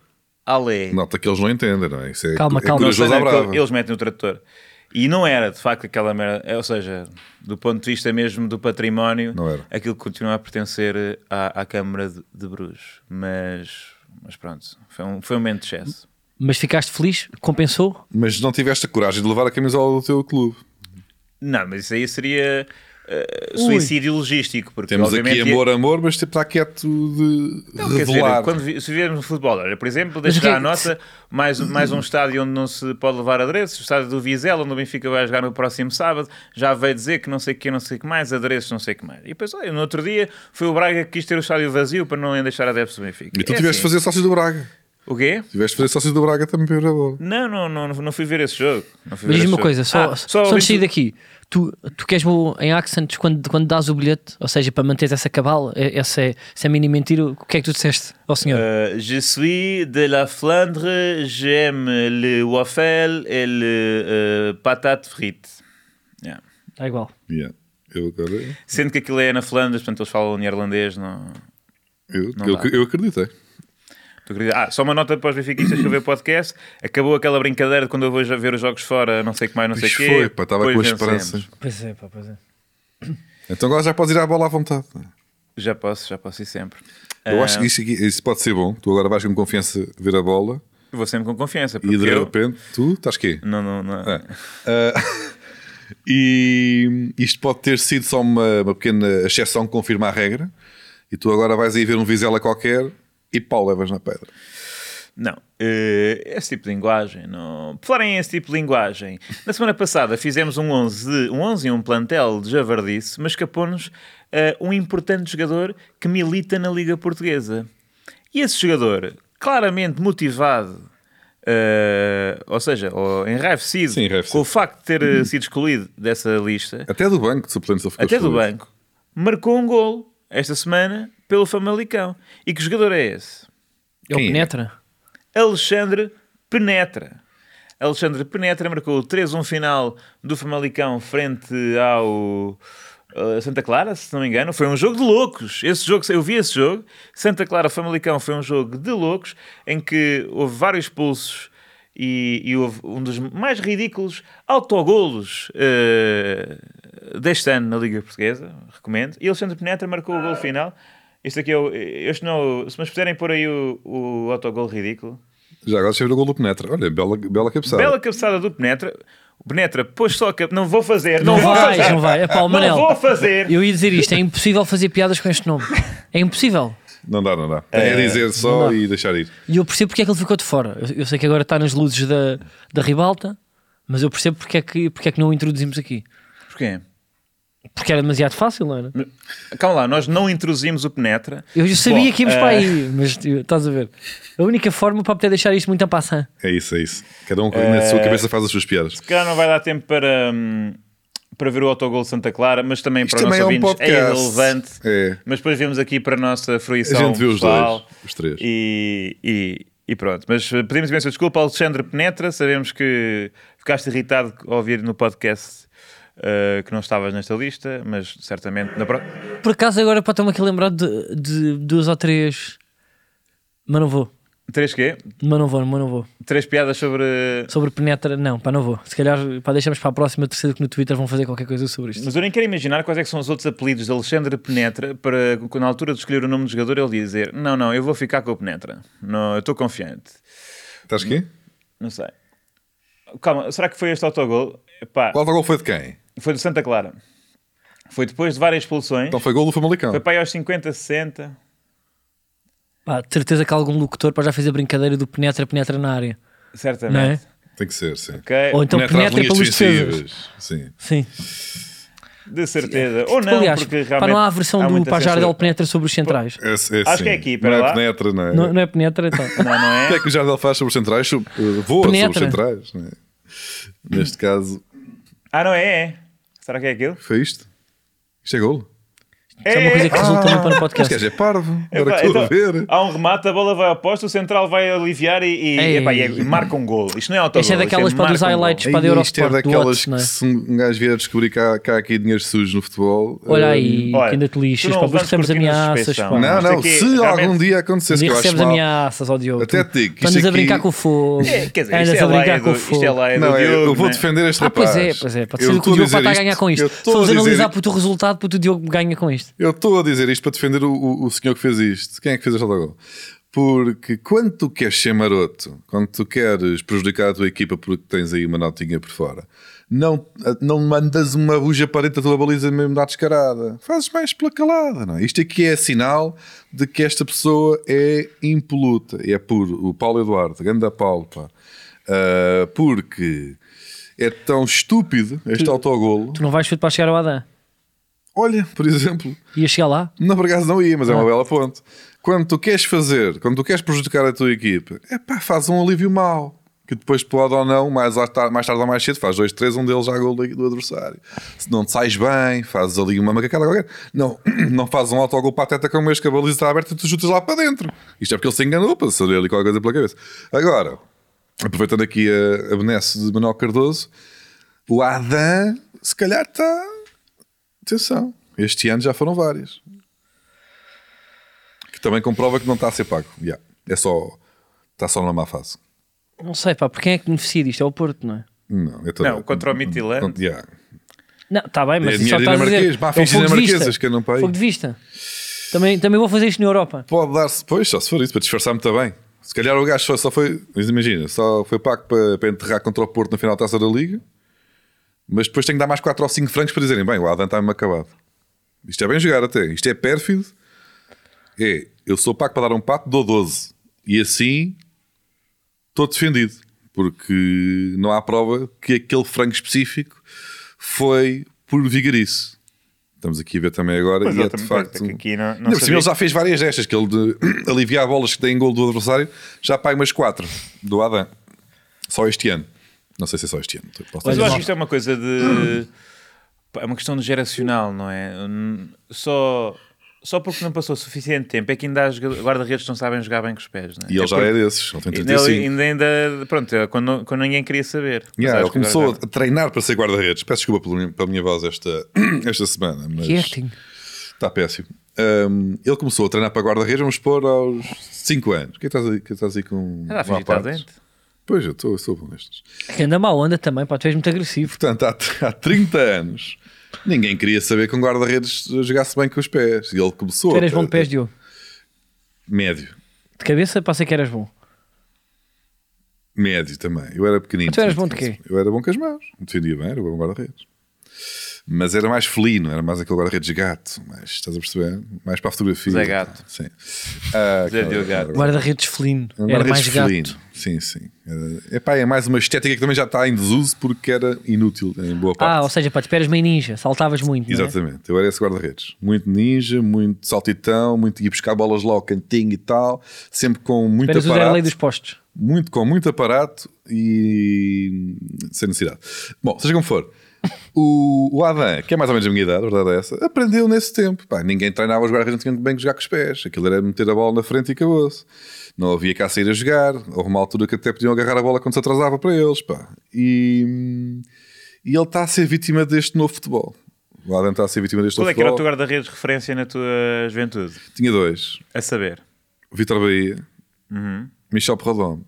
alé. Nota que eles não entendem, não é? Isso é, Calma, é calma. Não brava. eles metem o tradutor. E não era, de facto, aquela merda. é, Ou seja, do ponto de vista mesmo do património, Não era. aquilo continua a pertencer eh, à, à Câmara de, de Bruges. Mas, mas pronto, foi um, foi um momento de excesso. Mas ficaste feliz? Compensou? Mas não tiveste a coragem de levar a camisola do teu clube. Não, mas isso aí seria eh, Ui. suicídio logístico. Porque, Temos aqui amor, amor, mas tipo, está quieto de Não, quer dizer, revelar. quando se viermos no futebol, olha, por exemplo, deixa que é já a nota, mais, mais um estádio onde não se pode levar adereços, o estádio do Vizela, onde o Benfica vai jogar no próximo sábado, já veio dizer que não sei o que, não sei o que mais, adereços, não sei o que mais. E depois, olha, no outro dia foi o Braga que quis ter o estádio vazio para não deixar adeptos do Benfica. E tu É tiveste assim. de fazer sócio do Braga. O quê? Tiveste de fazer sócio do Braga também para. Não, não, não, não fui ver esse jogo. Não fui Mas diz-me esse uma jogo. coisa, só, Ah, só, antes de sair daqui, tu, tu queres bom em accents quando, quando dás o bilhete, ou seja, para manteres essa cabala, é- essa é, essa é mini mentira, o que é que tu disseste ao senhor? Euh, je suis de la Flandre, j'aime le waffle et le euh, patate frite. Yeah. Está igual. Yeah. Eu agora. Sendo que aquilo é na Flandres, portanto eles falam neerlandês, não... Eu, Não eu, eu acreditei. Ah, só uma nota para os benfiquistas que eu ver o podcast. Acabou aquela brincadeira de quando eu vou já ver os jogos fora, não sei o que mais, não sei o quê. foi, pá, estava com a esperança. Pois é, pá, pois é. Então agora já podes ir à bola à vontade. Já posso, já posso ir sempre. Eu Ah, acho que isso, isso pode ser bom. Tu agora vais com confiança ver a bola Vou sempre com confiança, e de eu... repente tu estás quê? Não, não, não. É. Ah, e isto pode ter sido só uma, uma pequena exceção que confirma a regra. E tu agora vais aí ver um Vizela qualquer e pau, levas na pedra. Não, eh, esse tipo de linguagem, não. Por falarem em esse tipo de linguagem, na semana passada fizemos um 11, de, um 11 e um plantel de javardice, mas escapou-nos eh, um importante jogador que milita na Liga Portuguesa. E esse jogador, claramente motivado, eh, ou seja, ou enraivecido, Sim, enraivecido. com o facto de ter sido excluído dessa lista, Até do banco de suplentes ele ficou até do excluído. banco, marcou um gol esta semana pelo Famalicão. E que jogador é esse? Ele Quem é? penetra? Alexandre Penetra. Alexandre Penetra marcou o 3-1 final do Famalicão frente ao uh, Santa Clara, se não me engano. Foi um jogo de loucos. Esse jogo, eu vi esse jogo. Santa Clara Famalicão foi um jogo de loucos em que houve vários expulsos e, e houve um dos mais ridículos autogolos uh, deste ano na Liga Portuguesa. Recomendo. E Alexandre Penetra marcou o gol final. Este aqui é o. Este não, se me puderem pôr aí o, o autogol ridículo. Já agora chega o gol do Penetra. Olha, bela, bela cabeçada. Bela cabeçada do Penetra. O Penetra pôs só a cap... Não vou fazer. Não, Não, vou vais, fazer. não vai. É pá, o Manel. Não vou fazer. Eu ia dizer isto, é impossível fazer piadas com este nome. É impossível. Não dá, não dá. Tem a dizer só e deixar ir. E eu percebo porque é que ele ficou de fora. Eu, eu sei que agora está nas luzes da, da ribalta, mas eu percebo porque é, que, porque é que não o introduzimos aqui. Porquê? Porque era demasiado fácil, não era? Calma lá, nós não introduzimos o Penetra. Eu já sabia Bom, que íamos eh, para aí, mas estás a ver. A única forma para poder deixar isto muito a passar. É isso, é isso. Cada um na sua cabeça faz as suas piadas. Se calhar não vai dar tempo para, hum, para ver o autogol de Santa Clara, mas também Isto para os também nossos é um ouvintes é irrelevante. É. Mas depois vemos aqui para a nossa A fruição gente vê os dois, os três. E, e, e pronto. Mas eh, pedimos imensa desculpa, Alexandre Penetra. Sabemos que ficaste irritado ao ouvir no podcast eh, que não estavas nesta lista, mas certamente na pro... Por acaso agora para estar-me aqui a lembrar de, de duas ou três. Mas não vou. Três quê? Mas não vou, mas não vou. Três piadas sobre. Sobre penetra, não, pá, não vou. Se calhar, pá, deixamos para a próxima terceira que no Twitter vão fazer qualquer coisa sobre isto. Mas eu nem quero imaginar quais é que são os outros apelidos de Alexandre Penetra para, na altura de escolher o nome do jogador, ele dizer: Não, não, eu vou ficar com o Penetra. Não, eu estou confiante. Estás aqui? Não sei. Calma, será que foi este autogol? Epá, Qual gol foi de quem? Foi do Santa Clara. Foi depois de várias expulsões. Então foi gol do Famalicão. Foi para aí aos 50, 60. Pá, de certeza que algum locutor já fez a brincadeira do penetra, penetra na área. Certamente. Não é? Tem que ser, sim. Ok, Ou então Penetra penetra pelos defesas. Sim. Sim. De certeza. Ou não, Aliás, porque pá, realmente. não há a versão do muita Pajardel penetra sobre os centrais. É, é, Acho sim. que é aqui, Não para é lá. penetra, não é? Não, não é penetra, então. Não, não O que é? é que o Jardel faz sobre os centrais? Uh, Voa Penetra. sobre os centrais. não é? Neste caso, Ah, não é? Será que é aquilo? foi isto? Isto é golo? Isso é uma coisa que resulta muito para o Este podcast. gajo é parvo. Epá, Agora que estou a então, ver. Há um remate, a bola vai ao posto, o central vai aliviar e, e, epá, e é- e marca um gol. Isto não é autogol. Esta é daquelas isto para um gol. highlights para a Eurosport, isto é daquelas Watts, que é? se um gajo vier descobrir que há, que há aqui dinheiro sujo no futebol. Olha eh, aí, Olha, que ainda te lixas, pá, de ameaças. Não, Isto não, aqui, se algum dia acontecesse que eu recebes mal, ameaças, ó Diogo. Até te digo isto Andas a brincar com o fogo. É, quer dizer, Andas isto é a brincar com o isto fogo. é Não, é, eu vou não é? defender este Ah, rapaz. pois é, pois é. Pode ser que o a Diogo dizer está a isto- ganhar com isto. a dizer analisar isto- para o teu resultado, para o Diogo ganha com isto. Eu estou a dizer isto para defender o, o, o senhor que fez isto. Quem é que fez este autogol? Porque quando tu queres ser maroto, quando tu queres prejudicar a tua equipa porque tens aí uma notinha por fora, não, não mandas uma buja para dentro da tua baliza mesmo da descarada. Fazes mais pela calada. Não é? Isto aqui é sinal de que esta pessoa é impoluta. É puro. O Paulo Eduardo, ganda Paulo, pá. Ah, porque é tão estúpido este autogolo. Tu não vais chute para chegar ao Adã. Olha, por exemplo, Ia chegar lá. não, por acaso não ia, mas é uma Ah. bela ponte. Quando tu queres fazer, quando tu queres prejudicar a tua equipa, é pá, faz um alívio mau. Que depois pode ou não, mais, lá tar- mais tarde ou mais cedo, faz dois, três, um deles já gol do, adversário. Se não te sais bem, fazes ali uma macacada qualquer. Não, não fazes um autogol pateta como este que a baliza está aberta e tu chutas lá para dentro. Isto é porque ele se enganou para saber ali qualquer coisa pela cabeça. Agora, aproveitando aqui a, a benesse de Manuel Cardoso, o Adam, se calhar está. Atenção, este ano já foram várias. Que também comprova que não está a ser pago. Yeah. É só. Está só numa má fase. Não sei, pá, por quem é que beneficia disto? É o Porto, não é? Não, é todo- Não, contra o Midtjylland. Con- yeah. Não, está bem, mas É só estás a dizer. pá, É dinamarquesas que andam para aí. Fogo de vista. Também, também vou fazer isto na Europa. Pode dar-se, pois, só se for isso, para disfarçar muito bem. Se calhar o gajo só, só foi, mas imagina, só foi pago para, para enterrar contra o Porto na final da taça da Liga, mas depois tem que dar mais 4 ou 5 francos para dizerem: bem, o Adam está-me acabado. Isto é bem jogar até, isto é pérfido. É, eu sou pago para dar um pato, dou 12, e assim estou defendido, porque não há prova que aquele frango específico foi por vigarice. Estamos aqui a ver também agora Pois e é de facto. aqui não- não sabia. ele já fez várias destas, que ele de aliviar bolas que têm gol do adversário, já paga umas 4 do Adam. Só este ano. Não sei se é só este ano. Mas eu acho que isto é uma coisa de. É uma questão de geracional, não é? Só. só porque não passou suficiente tempo é que ainda joga- guarda-redes que não sabem jogar bem com os pés. Não é? E ele É já é desses, ele tem Ainda, 35. ainda, ainda- pronto, é quando, quando ninguém queria saber. Yeah, ele começou a treinar para ser guarda-redes. Peço desculpa pela minha, pela minha voz esta, esta semana, mas Que acting. está péssimo. Um, ele começou a treinar para guarda-redes, vamos pôr aos 5 anos. O que é que estás aí, que estás aí com. Ah, com fingi Pois, eu estou, sou bom nestes. Que anda mal, anda também, pá, tu és muito agressivo. Portanto, há, há 30 anos, ninguém queria saber que um guarda-redes jogasse bem com os pés. E ele começou. Tu eras bom de pés, Diogo. Médio. De cabeça, passei que eras bom. Médio também. Eu era pequenino. Tu eras bom de quê? Eu era bom com as mãos. Defendia bem, era bom guarda-redes. Mas era mais felino, era mais aquele guarda-redes gato. Mas estás a perceber? Mais para a fotografia. Zé Gato. Sim. Ah, Zé Diogo Gato. Guarda-redes felino. Era mais guarda-redes gato. felino. Sim, sim. Era- Epá, é mais uma estética que também já está em desuso porque era inútil em boa parte. Ah, ou seja, pá, tu eras meio ninja, saltavas muito. não é? Exatamente, eu era esse guarda-redes. Muito ninja, muito saltitão, muito ir buscar bolas lá ao cantinho e tal, sempre com muito Eras o Zé aparato, Lei dos postos. muito, com muito aparato e sem necessidade. Bom, seja como for, o, o Adam, que é mais ou menos a minha idade, a verdade é essa, aprendeu nesse tempo. Pá, ninguém treinava os guarda-redes, não tinham bem que jogar com os pés. Aquilo era meter a bola na frente e acabou-se. Não havia cá sair a jogar. Houve uma altura que até podiam agarrar a bola quando se atrasava para eles. Pá. E, e ele está a ser vítima deste novo futebol. O Adam está a ser vítima deste Qual novo é que era o teu futebol. guarda-redes de referência na tua juventude? Tinha dois. A saber. Vitor Bahia, Uhum. Michel Perrodon.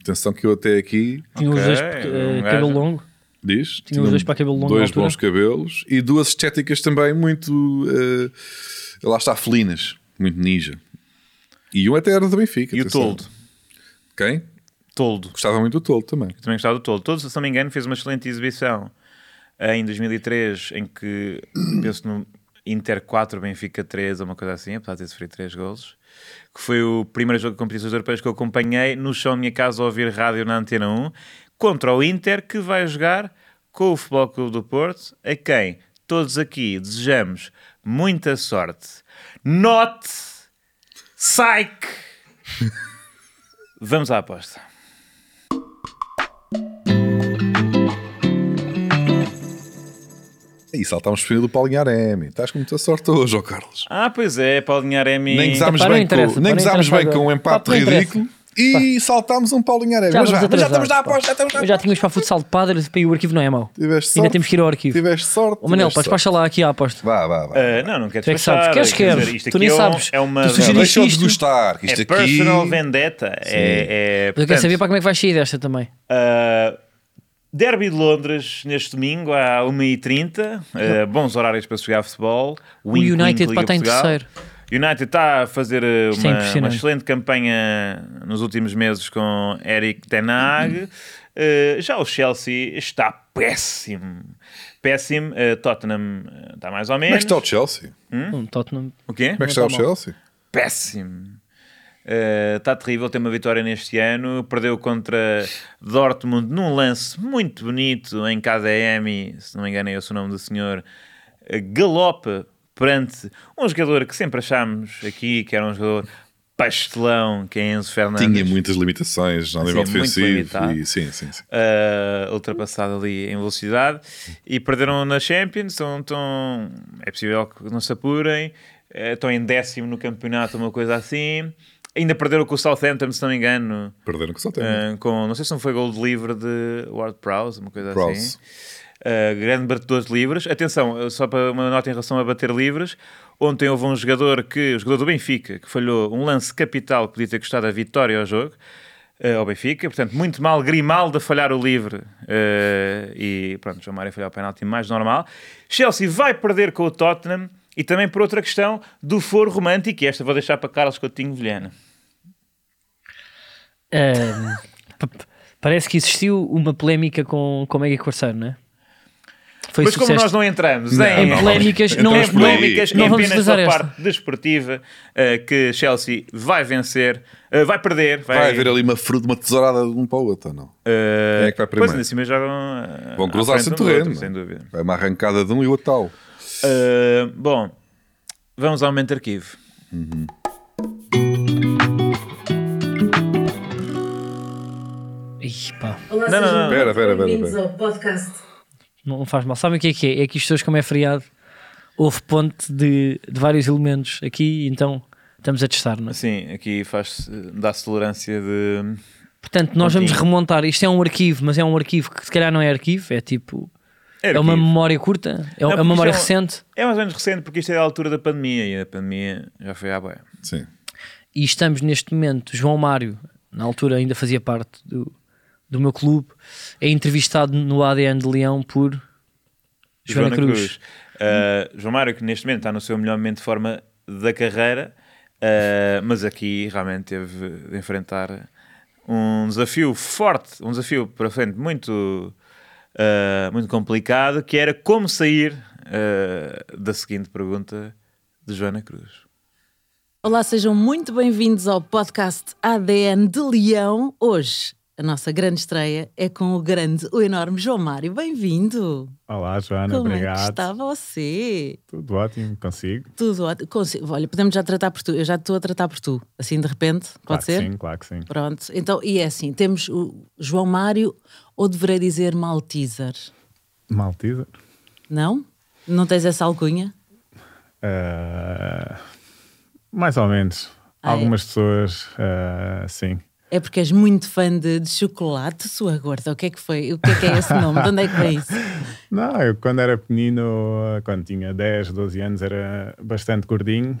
Atenção que eu até aqui Tinha os Ok, dois um eh, cabelo longo. Diz. Tinha os dois para cabelo longo Dois bons cabelos e duas estéticas também muito. eh, lá está, felinas. Muito ninja. E um até era do Benfica. E o. Toldo? Quem? Toldo. Gostava muito do Toldo também. Eu também gostava do Toldo. Toldo, se não me engano, fez uma excelente exibição em 2003, em que, penso no Inter 4, Benfica 3, ou uma coisa assim, apesar de ter sofrido 3 golos, que foi o primeiro jogo de competições europeias que eu acompanhei no chão da minha casa a ouvir rádio na Antena 1, contra o Inter, que vai jogar com o Futebol Clube do Porto, a quem todos aqui desejamos muita sorte. Not Psych! Vamos à aposta. E saltámos cima do Paulinho Aremi. Estás com muita sorte hoje, ó Carlos. Ah, pois é, Paulinho Aremi. Nem gozámos bem, com, nem gozámos bem com um empate ridículo e saltámos um Paulinho Aremi. Já já, já estamos na aposta, já estamos na Já tínhamos para futsal de padre e o arquivo não é mau. Tiveste sorte. Ainda temos que ir ao arquivo. Tiveste sorte. Ô Manel, podes passar lá aqui à aposta. Vá, vá, vá. Ah, não, não quero Tu é que sabes. Queres, queres. Tu nem sabes. É uma Tu Não, sugeriste isto. gostar. Isto é aqui... personal vendetta. É, é, Mas eu portanto, quero saber para como é que vais sair desta também. ah, Derby de Londres neste domingo à 1h30. ah, bons horários para se jogar futebol. O United para estar em Portugal. terceiro. United está a fazer uh, Isto é uma, uma excelente campanha nos últimos meses com Eric Ten Hag. Uh, já o Chelsea está péssimo. Péssimo. Uh, Tottenham está mais ou Como é menos. que está o Chelsea? Um Tottenham. O quê? Como é que está o está mal. Chelsea? Péssimo. Uh, está terrível, tem uma vitória neste ano. Perdeu contra Dortmund num lance muito bonito em KDM, se não me engano, é esse o nome do senhor. Galope perante um jogador que sempre achámos aqui que era um jogador pastelão, que é Enzo Fernandes. Tinha muitas limitações ao nível defensivo. E, sim, sim, sim. uh, ultrapassado ali em velocidade e perderam na Champions. Estão, estão- é possível que não se apurem. Uh, estão em décimo no campeonato, uma coisa assim. Ainda perderam com o Southampton, se não me engano. Perderam com o Southampton. uh, com, não sei se não foi gol de livre de Ward Prowse, uma coisa Prowse. assim. Grande batedor de livres. Atenção, só para uma nota em relação a bater livres. Ontem houve um jogador que, o jogador do Benfica, que falhou um lance capital que podia ter custado a vitória ao jogo, uh, ao Benfica. Portanto, muito mal Grimaldo a falhar o livre. uh, e pronto, João Mário a falhar o penalti mais normal. Chelsea vai perder com o Tottenham. E também por outra questão do foro romântico, e esta vou deixar para Carlos Coutinho Vilhena. P- parece que existiu uma polémica com, com o Mega Corsair, não é? Foi Mas que como nós não entramos Não, em, polémicas, não, Entramos em aí. polémicas, não vamos utilizar pela esta. parte desportiva, uh, que Chelsea vai vencer, uh, vai perder. Vai, Vai haver ali uma fruta, uma tesourada de um para o outro, ou não? uh, Quem é que vai Pois, primeiro? ainda cima jogam. uh, Vão cruzar-se um terreno. outro, sem dúvida. Vai uma arrancada de um e o outro tal. Uh, bom, vamos ao momento arquivo. Ih, pá, Olá, Não, não, sejam não. Pera, pera, pera, bem-vindos pera. ao podcast. Não faz mal. Sabem o que é que é? É que isto hoje, como é feriado, houve ponte de, de vários elementos aqui, então estamos a testar, não é? Sim, aqui faz dá-se tolerância de. Portanto, nós vamos remontar. Isto é um arquivo, mas é um arquivo que se calhar não é arquivo, é tipo. É, Arquivo. uma memória curta, é, Não, é uma memória é um- recente. É mais ou menos recente porque isto é da altura da pandemia e a pandemia já foi à boia. Sim. E estamos neste momento, João Mário, na altura ainda fazia parte do, do meu clube, é entrevistado no ADN de Leão por Joana, Cruz. Uh, João Mário, que neste momento está no seu melhor momento de forma da carreira, uh, mas aqui realmente teve de enfrentar um desafio forte, um desafio para frente muito, uh, muito complicado, que era como sair uh, da seguinte pergunta de Joana Cruz. Olá, sejam muito bem-vindos ao podcast ADN de Leão. Hoje, a nossa grande estreia é com o grande, o enorme João Mário. Bem-vindo! Olá, Joana, Como é obrigado. está você? Tudo ótimo, consigo. Tudo ótimo. Consigo- Olha, podemos já tratar por tu. Eu já estou a tratar por tu. Assim, de repente, pode claro ser? Sim, claro que sim. Pronto. Então, e é assim, temos o João Mário, ou deverei dizer Malteser? Malteser? Não? Não tens essa alcunha? Ah, mais ou menos. Ah, é? Algumas pessoas, ah, sim. É porque és muito fã de, de chocolate, sua gorda. O que é que foi? O que é que é esse nome? De onde é que vem isso? Não, eu quando era pequenino, quando tinha 10, 12 anos, era bastante gordinho.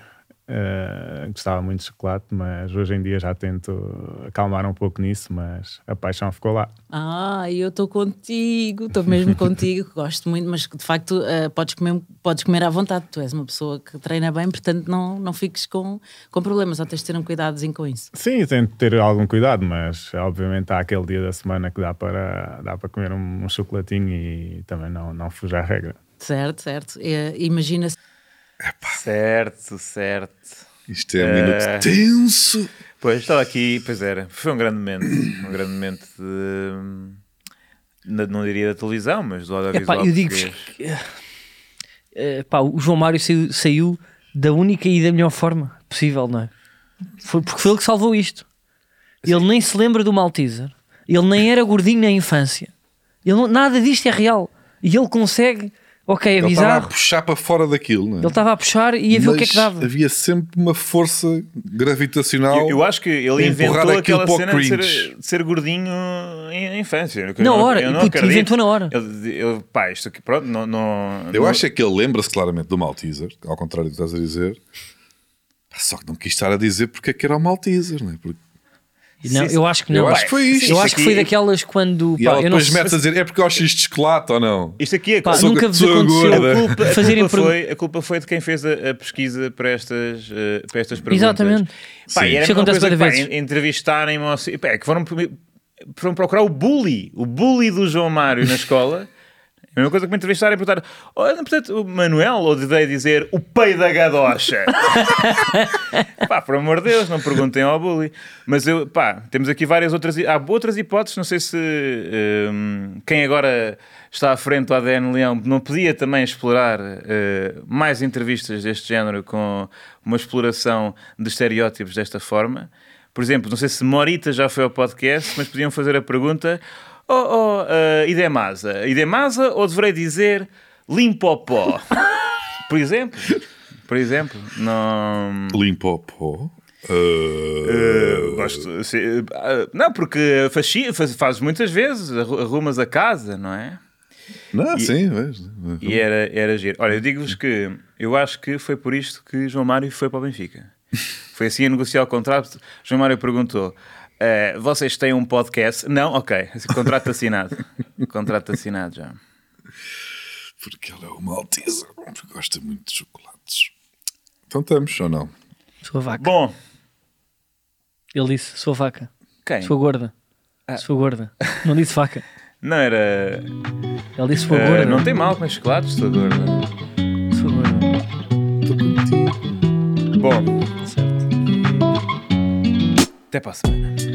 Ah, gostava muito de chocolate, mas hoje em dia já tento acalmar um pouco nisso, mas a paixão ficou lá. Ah, eu estou contigo, estou mesmo contigo, gosto muito, mas de facto eh, podes, comer, podes comer à vontade. Tu és uma pessoa que treina bem, portanto não, não fiques com, com problemas, ou tens de ter um cuidadozinho com isso. Sim, tento ter algum cuidado, mas obviamente há aquele dia da semana que dá para, dá para comer um, um chocolatinho e também não, não fugir à regra. Certo, certo. Eh, Imagina-se. Certo, certo. Isto é um minuto tenso. Pois, estava aqui, pois era. Foi um grande momento. Um grande momento de. Não diria da televisão, mas do audiovisual. Epá, eu digo-vos português. que eh, pá, o João Mário saiu, saiu da única e da melhor forma possível, não é? Foi porque foi ele que salvou isto. Ele nem se lembra do Malteser, ele nem era gordinho na infância, ele não- nada disto é real. E ele consegue, ok, é Ele estava a puxar para fora daquilo, não é? ele estava a puxar e a ver o que é que dava. Havia sempre uma força gravitacional. Eu, eu acho que ele inventou aquela cena de ser, de ser gordinho em, infância. Eu Na não- hora, eu não puto, inventou na hora. Ele, ele, pá, isto aqui, pronto, não. não Eu não- acho é que ele lembra-se claramente do Malteser, ao contrário do que estás a dizer. Só que não quis estar a dizer porque é que era o Malteser, não é? Porque... Não, Sim, eu acho que não. Eu acho que foi isto. Eu acho que foi daquelas quando. E pá, ela eu não depois sei- mete a dizer é porque eu acho isto de chocolate ou não? Isto aqui é pá, Sou nunca vos aconteceu. A culpa, a, culpa foi, a culpa foi de quem fez a, a pesquisa para estas, eh, para estas perguntas. Exatamente. Pá, Sim. e era Isso acontece coisa pá, vezes. en- entrevistarem-me ou assim, pá, é que foram, foram procurar o bully, o bully do João Mário na escola. A mesma coisa que me entrevistarem e perguntar: olha, portanto, o Manuel, ou deveria dizer o pai da gadocha. pá, por amor de Deus, não perguntem ao bully. Mas eu, pá, temos aqui várias outras, há outras hipóteses. Não sei se hum, quem agora está à frente do ADN Leão não podia também explorar eh, mais entrevistas deste género com uma exploração de estereótipos desta forma. Por exemplo, não sei se Morita já foi ao podcast, mas podiam fazer a pergunta: Oh, oh uh, Idemasa, Idemasa ou deverei dizer Limpopó? Por exemplo, por exemplo, não. Limpa o pó. Uh, Uh, gosto, se- uh, não, porque faz, faz, fazes muitas vezes, arru- arrumas a casa, não é? Não, e- sim, vejo. E era, era giro. Olha, eu digo-vos que eu acho que foi por isto que João Mário foi para o Benfica. Foi assim a negociar o contrato. João Mário perguntou: "Eh, vocês têm um podcast? Não? Ok. Contrato assinado. Contrato assinado já. Porque ele é Malteser, porque gosta muito de chocolates. Então estamos, ou não? Sua vaca. Bom, Ele disse: sua vaca. quem? Sua gorda. Ah. Sua gorda. Não disse vaca. Não era. Ele disse sua eh, gorda. não tem mal com chocolates, sua gorda. Sua gorda. Estou contigo. Bom, Certo. até para a semana.